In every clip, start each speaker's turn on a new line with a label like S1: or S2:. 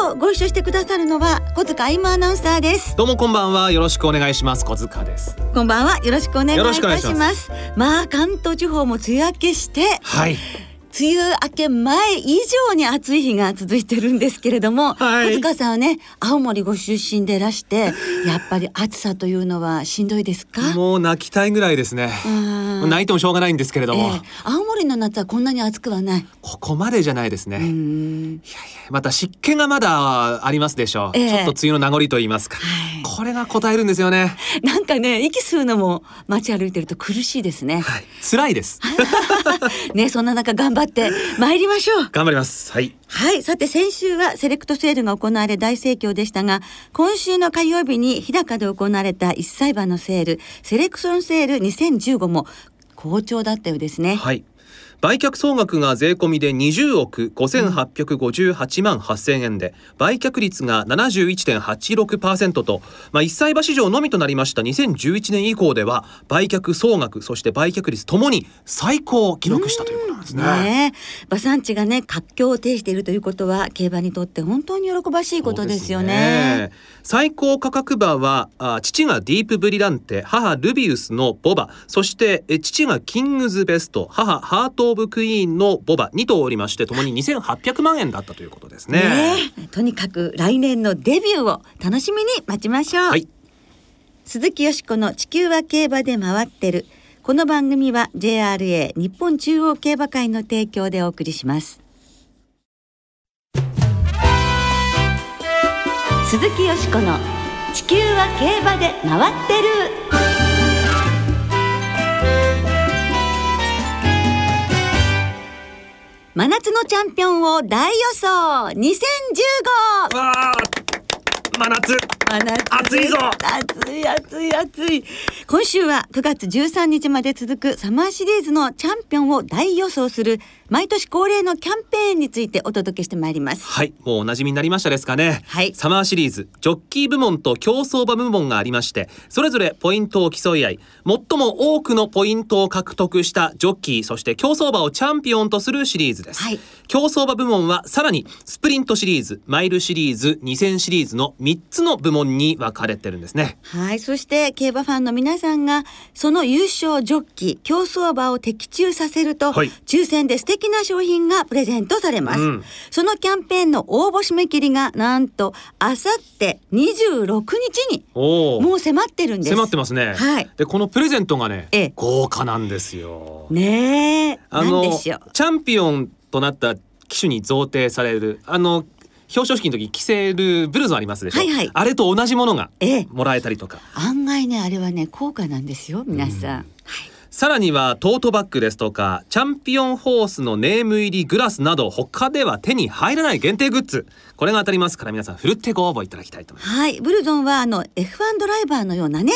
S1: 今日ご一緒してくださるのは小塚今アナウンサーです。
S2: どうもこんばんは。よろしくお願いします。小塚です。
S1: こんばんは。よろしくお願いいたします。まあ関東地方も梅雨明けして
S2: はい
S1: 梅雨明け前以上に暑い日が続いてるんですけれども、
S2: はい。
S1: 小塚さんはね青森ご出身でいらして やっぱり暑さというのはしんどいですか？
S2: もう泣きたいぐらいですね。
S1: うん。
S2: 泣いてもしょうがないんですけれども、
S1: ええ。青森の夏はこんなに暑くはない。
S2: ここまでじゃないですね、
S1: う
S2: いやい
S1: ん
S2: やまた湿気がまだありますでしょう、
S1: ええ。
S2: ちょっと梅雨の名残と言いますか、
S1: はい。
S2: これが答えるんですよね。
S1: なんかね息吸うのも街歩いてると苦しいですね。
S2: はい。辛いです。
S1: ねそんな中頑張って参りましょう
S2: 頑張りますはい
S1: はい。さて、先週はセレクトセールが行われ大盛況でしたが、今週の火曜日に日高で行われた一歳馬のセール、セレクションセール2015も好調だったようですね。
S2: はい売却総額が税込みで20億5858万8000円で売却率が71.86%と、まあ、一歳馬市場のみとなりました2011年以降では売却総額そして売却率ともに最高を記録したということなんですね。
S1: ねえ馬産地がね活況を呈しているということは競馬にとって本当に喜ばしいことですよね。
S2: です最高価格馬はあ父がディープブリランテ母ルビウスのボバそしてえ父がキングズベスト母ハート・オブ・クイーンのボバ2頭おりましてともに2800万円だったということですね。
S1: ねえとにかく来年のデビューを楽しみに待ちましょう。
S2: はい
S1: 鈴木よしこの地球は競馬で回ってる。この番組は JRA 日本中央競馬会の提供でお送りします。鈴木よしこの地球は競馬で回ってる。真夏のチャンピオンを大予想。2015!
S2: わあ。真夏。
S1: 真夏。
S2: 暑いぞ。
S1: 暑い暑い暑い。今週は9月13日まで続くサマーシリーズのチャンピオンを大予想する毎年恒例のキャンペーンについてお届けしてまいります。
S2: はいもうお馴染みになりましたですかね、
S1: はい。
S2: サマーシリーズジョッキー部門と競走馬部門がありましてそれぞれポイントを競い合い最も多くのポイントを獲得したジョッキーそして競走馬をチャンピオンとするシリーズです、
S1: はい。
S2: 競走馬部門はさらにスプリントシリーズマイルシリーズ2000シリーズの3つの部門に分かれてるんですね。
S1: はいそして競馬ファンの皆さんがその優勝ジョッキー競走馬を的中させると、
S2: はい。
S1: 抽選で素敵な賞品がプレゼントされます、
S2: うん。
S1: そのキャンペーンの応募締め切りがなんとあさって26日にもう迫ってるんです。
S2: 迫ってますね、
S1: はい。
S2: でこのプレゼントがね、
S1: ええ。
S2: 豪華なんですよ。
S1: ねえ。
S2: あのチャンピオンとなった機種に贈呈されるあの表彰式の時に着せるブルゾンありますでしょ、
S1: はいはい。
S2: あれと同じものが
S1: ええ。
S2: もらえたりとか。
S1: 案外ねあれはね高価なんですよ皆さん、はい
S2: さらにはトートバッグですとかチャンピオンホースのネーム入りグラスなど他では手に入らない限定グッズ。これが当たりますから皆さんふるってご応募いただきたいと思います。
S1: はい、ブルゾンはあの F1 ドライバーのようなね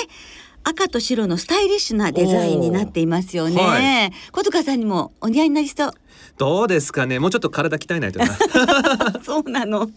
S1: 赤と白のスタイリッシュなデザインになっていますよね、
S2: は
S1: 小塚さんにもお似合いになりそう
S2: どうですかね？もうちょっと体鍛えないとな。
S1: そうなの。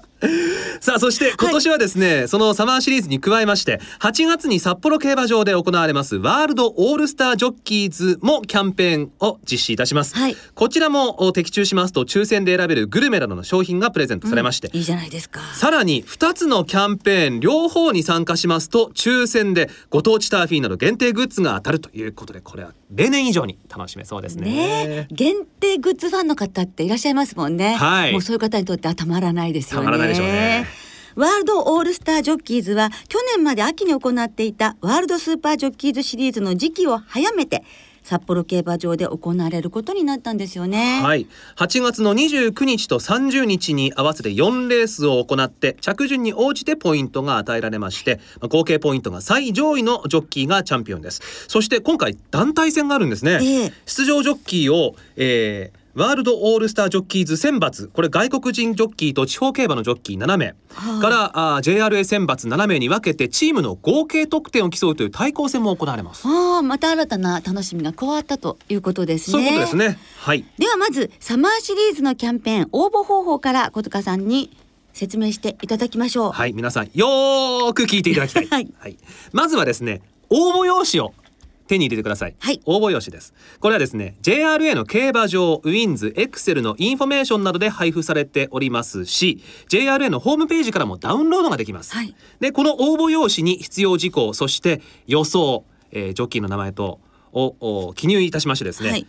S2: さあそして今年はですね、そのサマーシリーズに加えまして8月に札幌競馬場で行われますワールドオールスタージョッキーズもキャンペーンを実施いたします、
S1: はい。
S2: こちらもお的中しますと抽選で選べるグルメなどの商品がプレゼントされまして、
S1: いいじゃないですか。
S2: さらに2つのキャンペーン両方に参加しますと抽選でご当地ターフィーなど限定グッズが当たるということでこれは例年以上に楽しめそうですね。
S1: ね。え限定グッズファンの方っていらっしゃいますもんね、
S2: はい。
S1: もうそういう方にとってはたまらないですよね。
S2: たまらないでしょうね。
S1: ワールドオールスタージョッキーズは去年まで秋に行っていたワールドスーパージョッキーズシリーズの時期を早めて札幌競馬場で行われることになったんですよね。
S2: はい。8月の29日と30日に合わせて4レースを行って着順に応じてポイントが与えられましてまあ合計ポイントが最上位のジョッキーがチャンピオンです。そして今回団体戦があるんですね、
S1: ええ。
S2: 出場ジョッキーを、えーワールドオールスタージョッキーズ選抜これ外国人ジョッキーと地方競馬のジョッキー7名、
S1: はあ
S2: からあー JRA 選抜7名に分けてチームの合計得点を競うという対抗戦も行われます。
S1: ああまた新たな楽しみが加わったということですね
S2: そういうことですね。はい。
S1: ではまずサマーシリーズのキャンペーン応募方法から小塚さんに説明していただきましょう
S2: はい、皆さんよーく聞いていただきたい。
S1: はい
S2: まずはですね、応募用紙を手に入れてください。
S1: はい
S2: 応募用紙です。これはですね、JRA の競馬場、ウィンズ、エクセルのインフォメーションなどで配布されておりますし、JRA のホームページからもダウンロードができます。
S1: はい
S2: で、この応募用紙に必要事項、そして予想、えージョッキーの名前とをお記入いたしましてですね。
S1: はい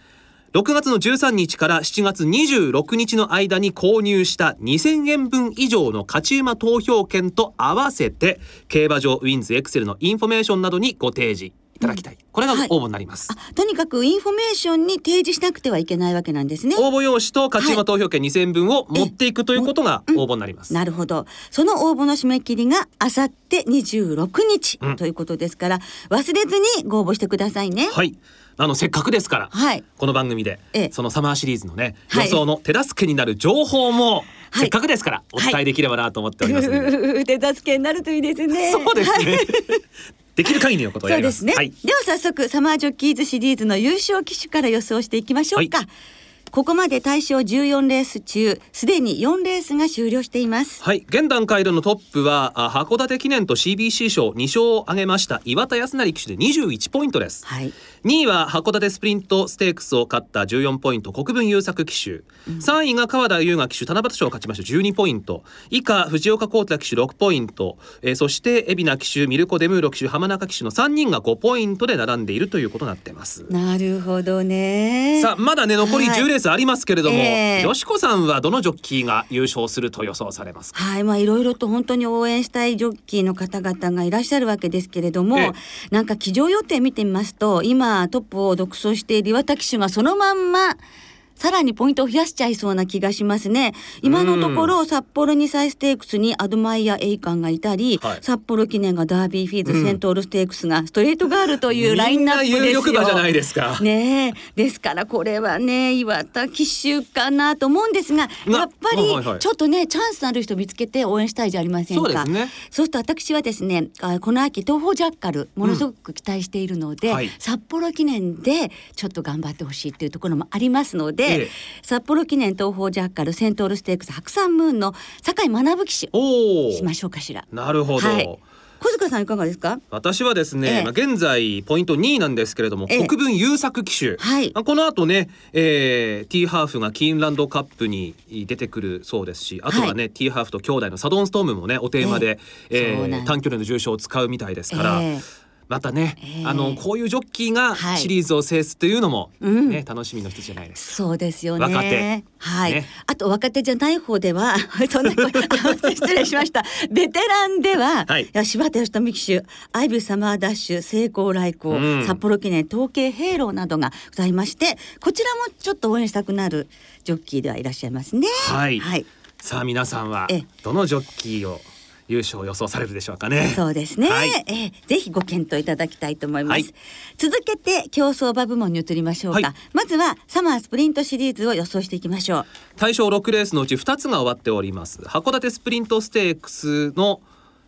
S2: 6月の13日から7月26日の間に購入した2000円分以上の勝ち馬投票券と合わせて競馬場ウィンズエクセルのインフォメーションなどにご提示いただきたい、これが
S1: はい。
S2: 応募になります、
S1: あとにかくインフォメーションに提示しなくてはいけないわけなんですね。
S2: 応募用紙と勝ち馬投票券2000円分を持っていくということが応募になります、
S1: なるほど。その応募の締め切りがあさって26日
S2: うん。
S1: ということですから、忘れずにご応募してくださいね。
S2: はい。あのせっかくですから、
S1: はい。
S2: この番組で、
S1: ええ。
S2: そのサマーシリーズのね予
S1: はい。
S2: 想の手助けになる情報も、
S1: はい。
S2: せっかくですからお伝えできればなと思っておりますので、
S1: 手助けになるといいですね。
S2: そうです
S1: はい。
S2: ねできる限りのことをやりま
S1: そうですすね、
S2: はい。
S1: では早速サマージョッキーズシリーズの優勝機種から予想していきましょうか、
S2: はい
S1: ここまで対象14レース中すでに4レースが終了しています。
S2: はい。現段階でのトップはあ函館記念と CBC 賞2勝を挙げました岩田康成騎手で21ポイントです。
S1: はい。
S2: 2位は函館スプリントステークスを勝った14ポイント国分優作騎手、3位が川田優雅騎手七夕賞を勝ちました12ポイント。以下藤岡幸太騎手6ポイント、えーそして海老名騎手ミルコ・デムーロ騎手浜中騎手の3人が5ポイントで並んでいるということになっています。
S1: なるほどね。
S2: さあまだね残り
S1: はい。
S2: 10レースありますけれども、
S1: ええ。
S2: よしこさんはどのジョッキーが優勝すると予想されますか？
S1: はい、まあいろいろと本当に応援したいジョッキーの方々がいらっしゃるわけですけれども、
S2: ええ。
S1: なんか騎乗予定見てみますと今トップを独走している岩田騎手がそのまんまさらにポイントを増やしちゃいそうな気がしますね。今のところ札幌2歳ステークスにアドマイヤ・エイカンがいたり、
S2: はい。
S1: 札幌記念がダービーフィーズ、
S2: うん
S1: セントールステークスがストレートガールというラインナップですよ。
S2: みんな有力馬じゃないですか。
S1: ねえ。ですからこれはね岩田騎手かなと思うんですが
S2: な
S1: やっぱりちょっとねチャンスのある人見つけて応援したいじゃありませんか。
S2: そうね。
S1: そうすると私はですねあこの秋トーホウジャッカルものすごく期待しているので、
S2: はい。
S1: 札幌記念でちょっと頑張ってほしいっていうところもありますので、
S2: ええ。
S1: 札幌記念東方ジャッカルセントールステークス白山ムーンの酒井学騎手しましょうかしら。
S2: なるほど、
S1: はい。小塚さんいかがですか？
S2: 私はですね、
S1: ええ。
S2: まあ、現在ポイント2位なんですけれども、
S1: ええ。
S2: 国分優作騎手、
S1: はい。
S2: まあこの後ね、えー、ティーハーフがキーンランドカップに出てくるそうですしあとはね、ティーハーフと兄弟のサドンストームもねおテーマで、え
S1: え。そうなんです。
S2: 短距離の重賞を使うみたいですから、
S1: ええ
S2: またね、
S1: ええ
S2: あのこういうジョッキーが
S1: はい
S2: シリーズを制すというのも、
S1: うん
S2: ね楽しみの一つじゃないですか。
S1: そうですよね。
S2: 若手
S1: はい、
S2: ね
S1: あと若手じゃない方では そんな声あ 失礼しました。ベテランでは、
S2: はい
S1: や柴田義富騎手、アイビューサマーダッシュ、成功来航、
S2: うん
S1: 札幌記念統計ヘイローなどがございまして、こちらもちょっと応援したくなるジョッキーではいらっしゃいますね。
S2: はい、
S1: はい。
S2: さあ皆さんは
S1: ええ
S2: どのジョッキーを優勝を予想されるでしょうかね。
S1: そうですね、
S2: はい。
S1: えーぜひご検討いただきたいと思います、
S2: はい。
S1: 続けて競走馬部門に移りましょうか、
S2: はい。
S1: まずはサマースプリントシリーズを予想していきましょう。
S2: 対象6レースのうち2つが終わっております。函館スプリントステークスの、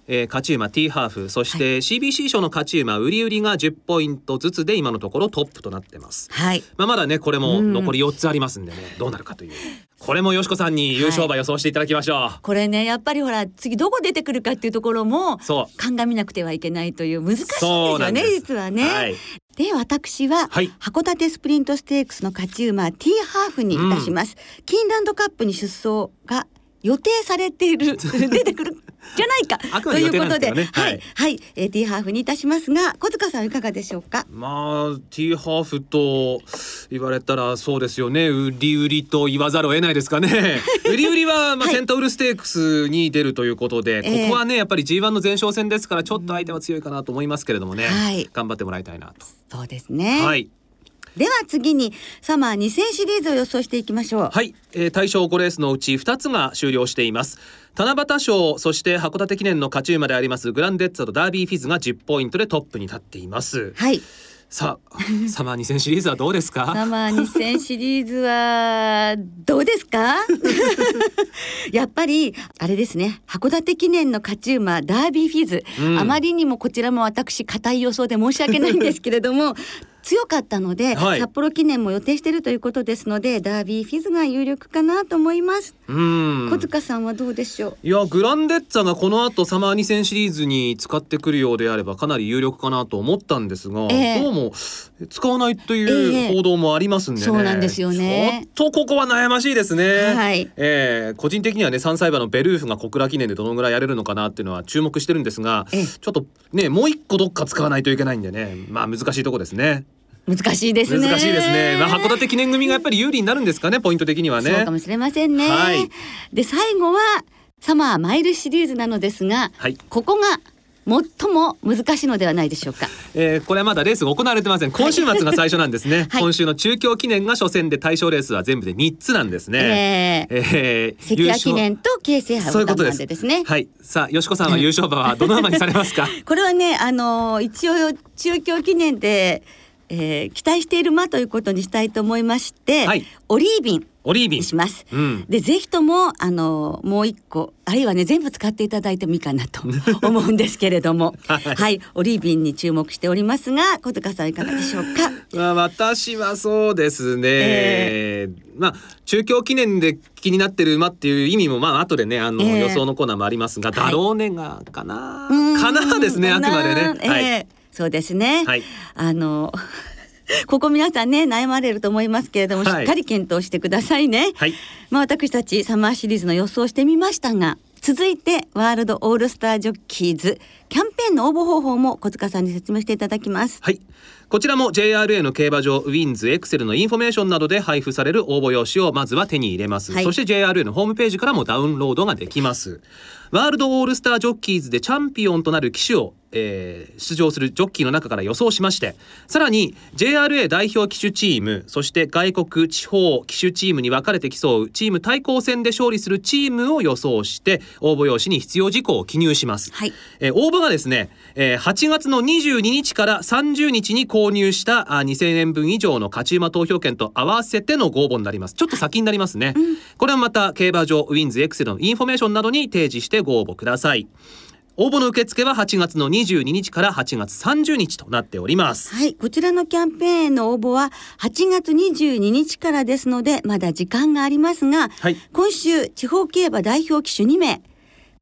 S2: えー勝ち馬 T ハーフそして CBC 賞の勝ち馬売り売りが10ポイントずつで今のところトップとなってます、
S1: はい。
S2: まあ、まだねこれも
S1: うん。
S2: 残り4つありますんでね、どうなるかという。これもよしこさんに優勝馬予想していただきましょう、
S1: これねやっぱりほら次どこ出てくるかっていうところも
S2: そう。
S1: 鑑みなくてはいけないという難しいですよね実はね。
S2: はい。
S1: で私は、
S2: はい。
S1: 函館スプリントステークスの勝ち馬 T ハーフにいたします、キーンランドカップに出走が予定されている 出てくるじゃないか。
S2: あくまで予定なんで
S1: は
S2: はい。い。
S1: はい、えー、T ハーフにいたしますが小塚さんいかがでしょうか？
S2: まあ T ハーフと言われたらそうですよね。売り売りと言わざるを得ないですかね。売り売りはまあ
S1: はい。
S2: セントウルステークスに出るということで、
S1: ええ。
S2: ここはねやっぱり G1 の前哨戦ですからちょっと相手は強いかなと思いますけれどもね、
S1: はい。
S2: 頑張ってもらいたいなと、
S1: そうですね、
S2: はい
S1: では次にサマー2000シリーズを予想していきましょう。
S2: はい、えー、対象5レースのうち2つが終了しています。七夕賞そして函館記念の勝ち馬でありますグランデッツァとダービーフィズが10ポイントでトップに立っています。
S1: はい。
S2: さあ サマー2000シリーズはどうですか？
S1: サマー2000シリーズはどうですか？やっぱりあれですね。函館記念の勝ち馬ダービーフィズ、
S2: うん。
S1: あまりにもこちらも私固い予想で申し訳ないんですけれども強かったので、
S2: はい。
S1: 札幌記念も予定しているということですのでダービーフィズが有力かなと思います、
S2: うん。
S1: 小塚さんはどうでしょう？
S2: いやグランデッツァがこの後サマー2000シリーズに使ってくるようであればかなり有力かなと思ったんですが、
S1: ええ。
S2: どうも使わないとい
S1: ええ。
S2: う報道もありますんでね、
S1: そうなんですよね。
S2: ちょっとここは悩ましいですね、
S1: はい。
S2: ええ。個人的にはね3歳馬のベルーフが小倉記念でどのぐらいやれるのかなっていうのは注目してるんですが
S1: ええ。
S2: ちょっとねもう一個どっか使わないといけないんでね。まあ難しいとこですね
S1: 難しいですね。
S2: 難しいですね、まあ、函館記念組がやっぱり有利になるんですかねポイント的にはね。
S1: そうかもしれませんね、
S2: はい。
S1: で最後はサマーマイルシリーズなのですが、
S2: はい。
S1: ここが最も難しいのではないでしょうか。
S2: えー、これはまだレースが行われてません。今週末が最初なんですね、
S1: はい。
S2: 今週の中京記念が初戦で対象レースは全部で3つなんですね、
S1: えー。
S2: えー
S1: 関谷記念と京成杯をで
S2: そういうことです。
S1: ですね。
S2: はい。さあよしこさんは優勝馬はどの馬にされますか？
S1: これはねあの一応中京記念で、えー期待している馬ということにしたいと思いまして、
S2: はい。
S1: オリービン
S2: オリービン。
S1: にします。
S2: うん。
S1: でぜひともあのもう一個あるいはね全部使っていただいてもいいかなと 思うんですけれども。
S2: はい。
S1: はい、オリービンに注目しておりますが小塚さんいかがでしょうか？
S2: まあ、私はそうですね、
S1: え
S2: まあ中京記念で気になってる馬っていう意味もまあ後でねあの、
S1: ええ。
S2: 予想のコーナーもありますが、
S1: はい。
S2: ダローネガかな。
S1: うん。
S2: かなですねあくまでね、
S1: ええ
S2: はい
S1: そうですね、
S2: はい。
S1: あの ここ皆さんね悩まれると思いますけれども、
S2: はい。
S1: しっかり検討してくださいね、
S2: はい。
S1: まあ私たちサマーシリーズの予想をしてみましたが続いてワールドオールスタージョッキーズキャンペーンの応募方法も小塚さんに説明していただきます。
S2: はい。こちらも JRA の競馬場ウィンズエクセルのインフォメーションなどで配布される応募用紙をまずは手に入れます、
S1: はい。
S2: そして JRA のホームページからもダウンロードができます。ワールドオールスタージョッキーズでチャンピオンとなる騎手を、えー出場するジョッキーの中から予想しましてさらに JRA 代表騎手チームそして外国地方騎手チームに分かれて競うチーム対抗戦で勝利するチームを予想して応募用紙に必要事項を記入します、
S1: はい。
S2: えー応募がですね、えー8月の22日から30日に購入したあ2000円分以上の勝ち馬投票券と合わせてのご応募になります。ちょっと先になりますね、これはまた競馬場ウィンズエクセルのインフォメーションなどに提示してご応募ください応募の受付は8月の22日から8月30日となっております
S1: はいこちらのキャンペーンの応募は8月22日からですのでまだ時間がありますが、
S2: はい
S1: 今週地方競馬代表騎手2名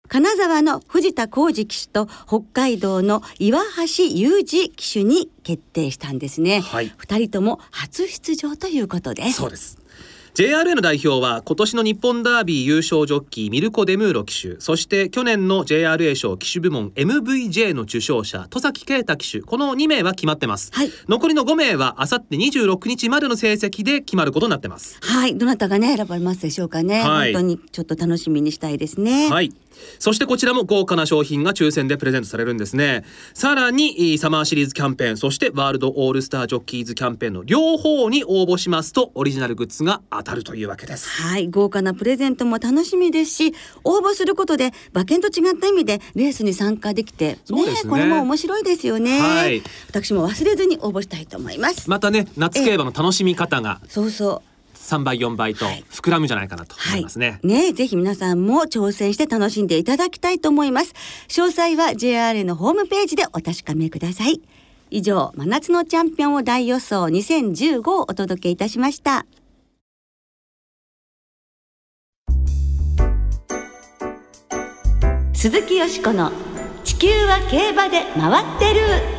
S1: 金沢の藤田浩二騎手と北海道の岩橋裕二騎手に決定したんですね。
S2: はい
S1: 二人とも初出場ということです。
S2: そうです JRA の代表は今年の日本ダービー優勝ジョッキーミルコ・デムーロ騎手。そして去年の JRA 賞騎手部門 MVJ の受賞者戸崎啓太騎手。この2名は決まってます、
S1: はい。
S2: 残りの5名はあさって26日までの成績で決まることになってます。
S1: はい、どなたがね選ばれますでしょうかね。
S2: はい。
S1: 本当にちょっと楽しみにしたいですね。
S2: はいそしてこちらも豪華な商品が抽選でプレゼントされるんですねさらにサマーシリーズキャンペーンそしてワールドオールスタージョッキーズキャンペーンの両方に応募しますとオリジナルグッズが当たるというわけです
S1: はい、豪華なプレゼントも楽しみですし、応募することで馬券と違った意味でレースに参加できて、
S2: そうですね
S1: これも面白いですよね。
S2: はい
S1: 私も忘れずに応募したいと思います。
S2: またね夏競馬の楽しみ方が
S1: そうそう。
S2: 3倍4倍と膨らむんじゃないかなと思いますね。
S1: ねぜひ皆さんも挑戦して楽しんでいただきたいと思います。詳細は JRA のホームページでお確かめください。以上、真夏のチャンピオンを大予想2015をお届けいたしました。鈴木よしこの地球は競馬で回ってる。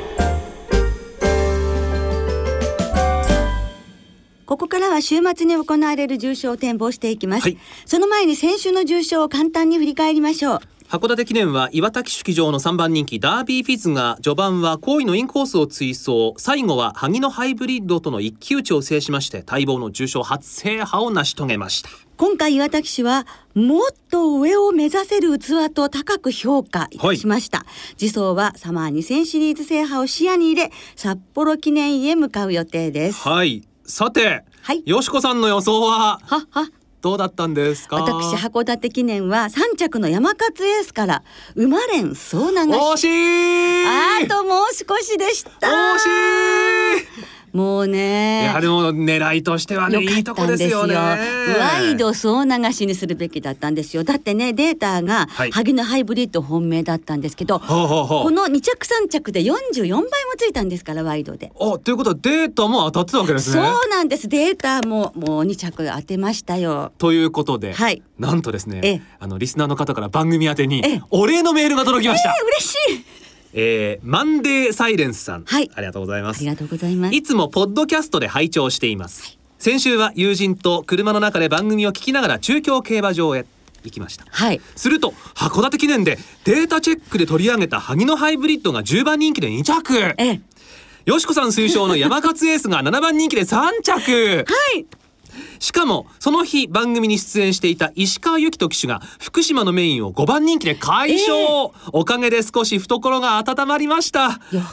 S1: ここからは週末に行われる重賞を展望していきます。
S2: はい。
S1: その前に先週の重賞を簡単に振り返りましょう。
S2: 函館記念は岩滝式場の3番人気ダービーフィズが序盤は好位のインコースを追走。最後は萩のハイブリッドとの一騎打ちを制しまして待望の重賞初制覇を成し遂げました。
S1: 今回岩滝氏はもっと上を目指せる器と高く評価いたしました、次走はサマー2000シリーズ制覇を視野に入れ札幌記念へ向かう予定です。
S2: はいさて、
S1: はい。
S2: よしこさんの予想は
S1: はは。
S2: どうだったんですか？
S1: 私函館記念は3着の山勝エースから馬連総流し。
S2: 惜しい！
S1: あともう少しでした。
S2: 惜しい
S1: もうね。
S2: やはりもう狙いとしてはねいいとこですよね。
S1: ワイド総流しにするべきだったんですよ。だってねデータが
S2: はい。
S1: 萩のハイブリッド本命だったんですけど、この2着3着で44倍もついたんですからワイドで。
S2: あということはデータも当たってたわけですね。
S1: そうなんです。データももう2着当てましたよ。
S2: ということで、
S1: はい。
S2: なんとですね
S1: ええ。
S2: あのリスナーの方から番組宛てに
S1: ええ。
S2: お礼のメールが届きました、
S1: 嬉しい
S2: えーマンデーサイレンスさん、
S1: はい。
S2: ありがとうございます。
S1: ありがとうございます。
S2: いつもポッドキャストで拝聴しています、先週は友人と車の中で番組を聞きながら中京競馬場へ行きました。
S1: はい。
S2: すると函館記念でデータチェックで取り上げた萩のハイブリッドが10番人気で2着。
S1: ええ。
S2: よしこさん推奨の山勝エースが7番人気で3着。
S1: はい
S2: しかもその日番組に出演していた石川由紀人騎手が福島のメインを5番人気で快勝、おかげで少し懐が温まりました。
S1: よか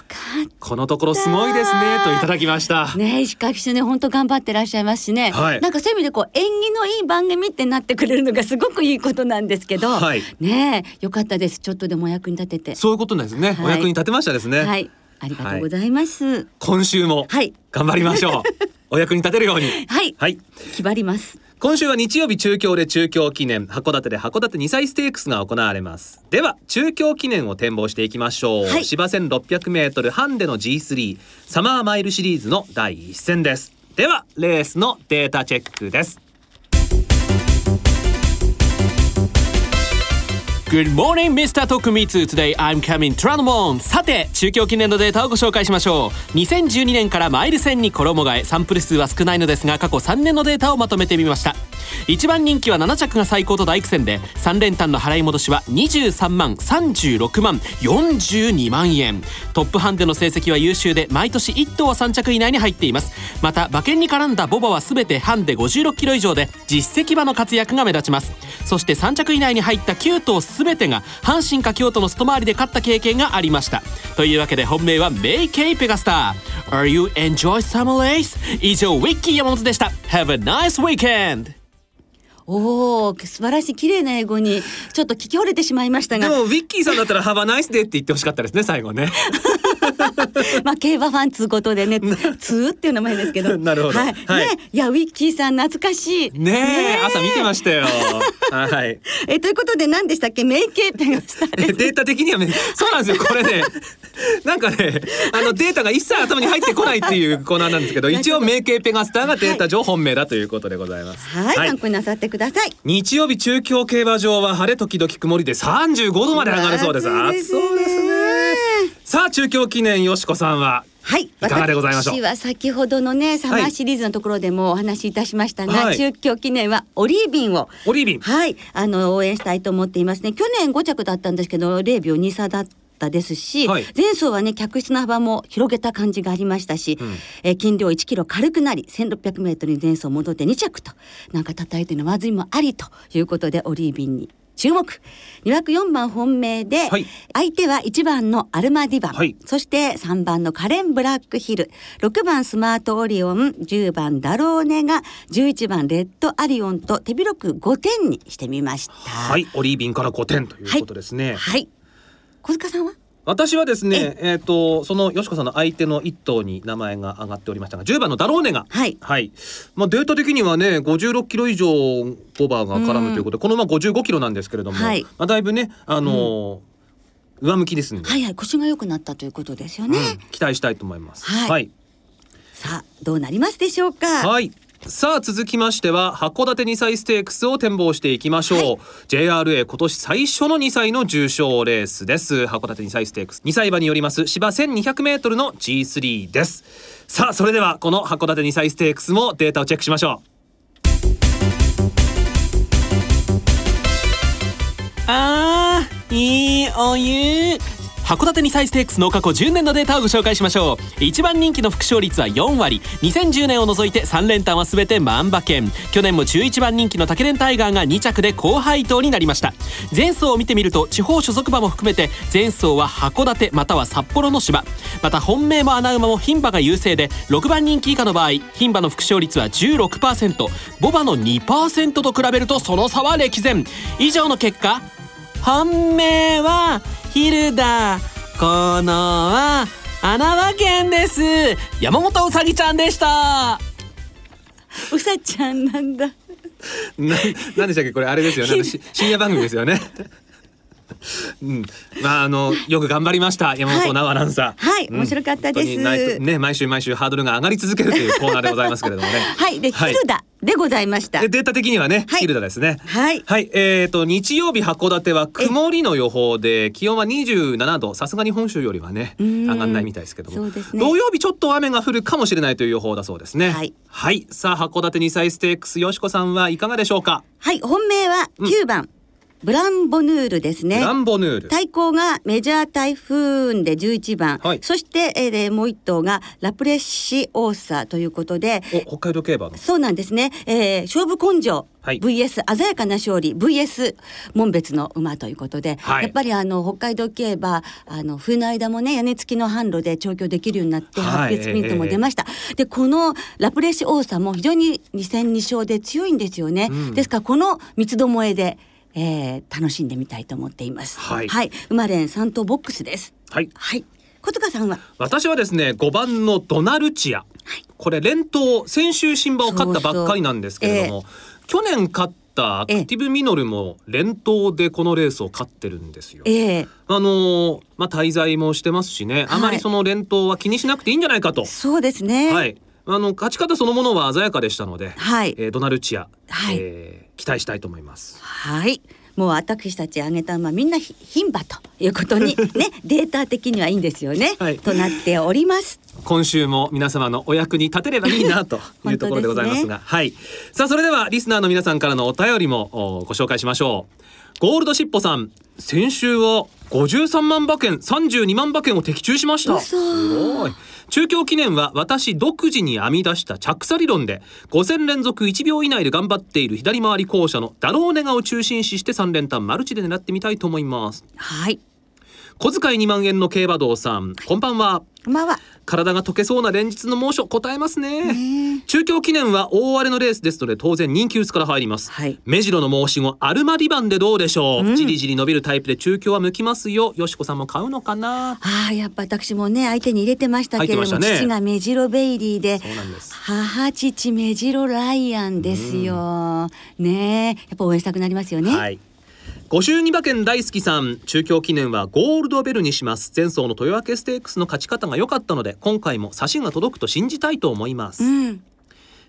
S1: っ
S2: このところすごいですねといただきました。
S1: たね石川騎手ね本当頑張ってらっしゃいますしね、
S2: はい。
S1: なんかそういう意味でこう縁起のいい番組ってなってくれるのがすごくいいことなんですけど、
S2: はい。
S1: ねえよかったです。ちょっとでもお役に立てて。
S2: そういうことなんですね、
S1: はい。
S2: お役に立てましたですね、
S1: はいありがとうございます。
S2: 今週も
S1: はい。
S2: 頑張りましょう、お役に立てるように。
S1: はい、
S2: はい。
S1: 決まります。
S2: 今週は日曜日中京で中京記念函館で函館2歳ステークスが行われます。では中京記念を展望していきましょう、
S1: はい。
S2: 芝 1600m ハンデの G3 サマーマイルシリーズの第一戦です。ではレースのデータチェックです
S3: Good morning, Mr. 徳光 Today I'm coming t r a n m o n さて、中京記念のデータをご紹介しましょう。2012年からマイル戦に衣替え、サンプル数は少ないのですが、過去3年のデータをまとめてみました。1番人気は7着が最高と大苦戦で、3連単の払い戻しは23万、36万、42万円。トップハンデの成績は優秀で、毎年1頭は3着以内に入っています。また、馬券に絡んだボバは全てハンデ56キロ以上で、実績馬の活躍が目立ちます。そして3着以内に入った9頭全てが阪神か京都の外回りで勝った経験がありました。というわけで本命はメイケイペガスター。Are you enjoy summer race? 以上ウィッキー山本でした。Have a nice weekend!
S1: おお素晴らしい綺麗な英語に。ちょっと聞き惚れてしまいましたが。
S2: でもウィッキーさんだったらハバナイスデーって言ってほしかったですね最後ね
S1: まあ競馬ファンつうことでねつつーっていう名前ですけど。
S2: なるほど。
S1: はい、
S2: はい。
S1: ねいやウィッキーさん懐かしい。
S2: ねえ朝見てましたよ。はい。
S1: えということで何でしたっけ？メイケーペガスターです
S2: データ的にはねそうなんですよ。これねなんかねあのデータが一切頭に入ってこないっていうコーナーなんですけど一応名形ペガスターがデータ上本命だということでございます。
S1: はい、参考になさってください。
S2: 日曜日中京競馬場は晴れ時々曇りで35度まで上がるそうです。
S1: 暑い
S2: 暑そうですね。さあ中京記念よしこさんは
S1: はい、
S2: いかがでございましょう？
S1: 私は先ほどのねサマーシリーズのところでもお話しいたしましたが、
S2: はい。
S1: 中京記念はオリービンを
S2: オリービン
S1: はいあの応援したいと思っていますね。去年5着だったんですけど0秒2差だったですし、
S2: はい。
S1: 前走はね客室の幅も広げた感じがありましたし、えー斤量1キロ軽くなり1600メートルに前走戻って2着となんか叩いてのまずいもありということでオリービンに注目。2枠4番本命で、
S2: はい。
S1: 相手は1番のアルマディバン、
S2: はい。
S1: そして3番のカレン・ブラックヒル。6番スマートオリオン。10番ダローネが11番レッドアリオンと手広く5点にしてみました。
S2: はい。オリービンから5点ということですね。
S1: はい。小塚さんは？
S2: 私はですね、えっ、とそのよしこさんの相手の一頭に名前が挙がっておりましたが、10番のダローネが、
S1: はい。
S2: はい、まあデータ的にはね、56キロ以上ボバーが絡むということで、この馬55キロなんですけれども、
S1: はい。
S2: まあだいぶね、あのー上向きですんで、
S1: はいはい腰が良くなったということですよね。
S2: うん。期待したいと思います。
S1: はい。
S2: はい、
S1: さあどうなりますでしょうか？
S2: はいさあ続きましては函館2歳ステークスを展望していきましょう、JRA 今年最初の2歳の重賞レースです。函館2歳ステークス2歳馬によります芝 1200m の G3 です。さあそれではこの函館2歳ステークスもデータをチェックしましょ
S3: あーいいお湯函館2歳ステークスの過去10年のデータをご紹介しましょう。一番人気の副勝率は4割。2010年を除いて3連単は全て万馬券。去年も11番人気の竹連タイガーが2着で高配当になりました。前走を見てみると地方所属馬も含めて前走は函館または札幌の芝。また本命も穴馬も牝馬が優勢で6番人気以下の場合牝馬の副勝率は16%ボバの2%と比べるとその差は歴然。以上の結果本命はヒルダこのは穴場県です。山本うさぎちゃんでした。
S1: うさちゃんなんだ。
S2: ななんでしたっけ？これあれですよね。深夜番組ですよねうん、まああのよく頑張りました山本直アナウンサー。
S1: はい面白かったです。
S2: 本当にないね毎週毎週ハードルが上がり続けるというコーナーでございますけれどもね。
S1: はい。で、ヒルダでございました。
S2: でデータ的にはね、
S1: はい。
S2: ヒルダですね。
S1: はい。
S2: はい。えー、と日曜日函館は曇りの予報で気温は27度。さすがに本州よりはね
S1: ん。
S2: 上がんないみたいですけども。
S1: そうですね。
S2: 土曜日ちょっと雨が降るかもしれないという予報だそうですね。
S1: はい、
S2: さあ函館2歳ステークスよしこさんはいかがでしょうか？
S1: はい。本命は9番、ブランボヌールですね。
S2: ランボヌール。
S1: 対抗がメジャー台風で11番、
S2: はい。
S1: そして、えーでもう一頭がラプレッシオーサということで。
S2: お北海道競馬の。
S1: そうなんですね、えー勝負根性、
S2: はい。
S1: VS 鮮やかな勝利。VS 門別の馬ということで、
S2: はい。
S1: やっぱりあの北海道競馬あの冬の間もね屋根付きの販路で調教できるようになって
S2: はい。
S1: 白血ピントも出ました、でこのラプレッシオーサも非常に2戦2勝で強いんですよね、
S2: うん。
S1: ですからこの三つどもえでえー楽しんでみたいと思っています。
S2: はい
S1: 生まれん三頭ボックスです。
S2: はい
S1: はい。小塚さんは？
S2: 私はですね5番のドナルチア、これ連投先週新馬を勝ったばっかりなんですけれども去年勝ったアクティブミノルも連投でこのレースを勝ってるんですよ。
S1: ええ
S2: あのーまあ滞在もしてますしね、あまりその連投は気にしなくていいんじゃないかと。
S1: そうですね。
S2: はい。あの勝ち方そのものは鮮やかでしたので、
S1: はい。
S2: えードナルチア、
S1: はい。
S2: えー期待したいと思います。
S1: はい。もう私たち挙げた馬みんなひ牝馬ということに ねデータ的にはいいんですよね、
S2: はい。
S1: となっております。
S2: 今週も皆様のお役に立てればいいなというところでございますが はい。さあそれではリスナーの皆さんからのお便りもおご紹介しましょうゴールドシッポさん先週は53万馬券32万馬券を的中しました。
S1: 嘘。
S2: すごい。中京記念は私独自に編み出した着差理論で5戦連続1秒以内で頑張っている左回り校舎のダローネガを中心視して3連単マルチで狙ってみたいと思います。
S1: はい。
S2: 小遣い2万円の競馬道さんこんばんは
S1: こんばんは。
S2: 体が溶けそうな連日の猛暑答えますね。中京記念は大荒れのレースですので当然人気薄から入ります、
S1: はい。
S2: 目白の申し子アルマリバンでどうでしょう、
S1: うん。
S2: じりじり伸びるタイプで中京は向きますよ。よしこさんも買うのかな？
S1: ああやっぱ私もね相手に入れてましたけれども、
S2: ね。
S1: 父がメジロベイリーで母父メジロライアンですよ。ねえ。やっぱ応援したくなりますよね。
S2: はいご祝儀馬券大好きさん。中京記念はゴールドベルにします。前走の豊明ステークスの勝ち方が良かったので今回も差しが届くと信じたいと思います、
S1: うん。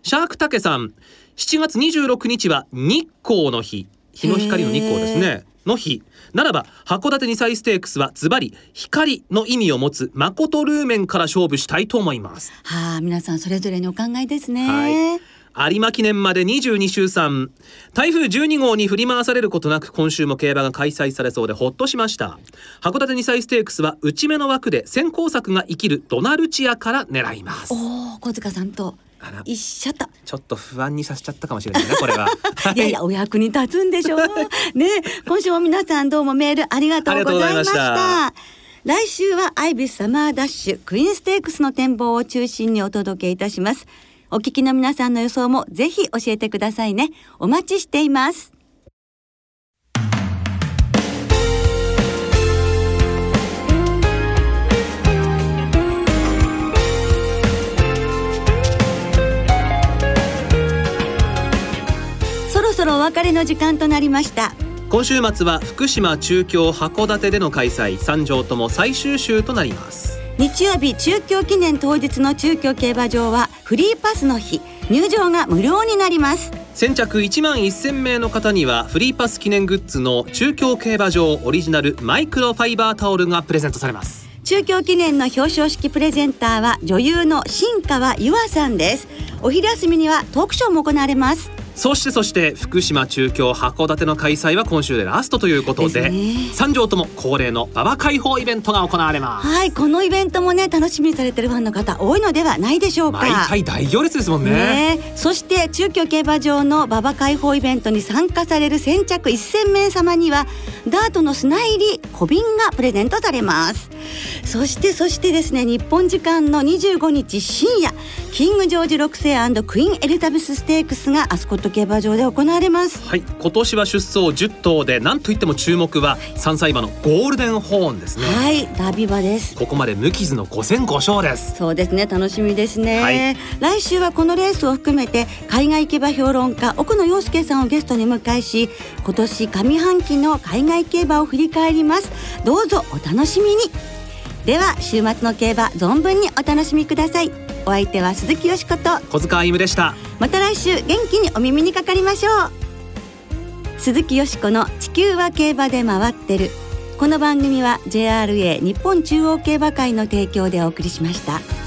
S2: シャークタケさん。7月26日は日光の日。日の光の日光ですね。の日。ならば函館2歳ステークスはズバリ光の意味を持つ誠ルーメンから勝負したいと思います。
S1: はあ皆さんそれぞれのお考えですね。
S2: はい有馬記念まで22週3台風12号に振り回されることなく今週も競馬が開催されそうでほっとしました函館2歳ステークスは内目の枠で先行策が生きるドナルチアから狙います
S1: おお小塚さんと一緒と。
S2: ちょっと不安にさせちゃったかもしれないねこれは
S1: いやいやお役に立つんでしょう。ね今週も皆さんどうもメールありがとうございました。来週はアイビスサマーダッシュクイーンステークスの展望を中心にお届けいたします。お聞きの皆さんの予想もぜひ教えてくださいね。お待ちしています。そろそろお別れの時間となりました。
S2: 今週末は福島中京函館での開催三条とも最終週となります。
S1: 日曜日中京記念当日の中京競馬場はフリーパスの日。入場が無料になります。
S2: 先着1万1000名の方にはフリーパス記念グッズの中京競馬場オリジナルマイクロファイバータオルがプレゼントされます。
S1: 中京記念の表彰式プレゼンターは女優の新川優愛さんです。お昼休みにはトークショーも行われます
S2: そしてそして福島中京函館の開催は今週でラストということで
S1: ですね。
S2: 三条とも恒例の馬場開放イベントが行われます。
S1: はいこのイベントもね楽しみにされてるファンの方多いのではないでしょうか。
S2: 毎回大行列ですもんね。
S1: ねえ。そして中京競馬場の馬場開放イベントに参加される先着1000名様にはダートの砂入り小瓶がプレゼントされます。そしてそしてですね日本時間の25日深夜キングジョージ6世クイーンエリザベスステークスがアスコット競馬場で行われます。
S2: はい。今年は出走10頭で何といっても注目は3歳馬のゴールデンホーンですね。
S1: はい。ダービー馬です。
S2: ここまで無傷の5戦5勝です。
S1: そうですね。楽しみですね、
S2: はい。
S1: 来週はこのレースを含めて海外競馬評論家奥野陽介さんをゲストに迎えし今年上半期の海外競馬を振り返ります。どうぞお楽しみに。では週末の競馬存分にお楽しみくださいお相手は鈴木よしこと
S2: 小塚歩夢でした。
S1: また来週元気にお耳にかかりましょう。鈴木よしこの地球は競馬で回ってる。この番組は JRA 日本中央競馬会の提供でお送りしました。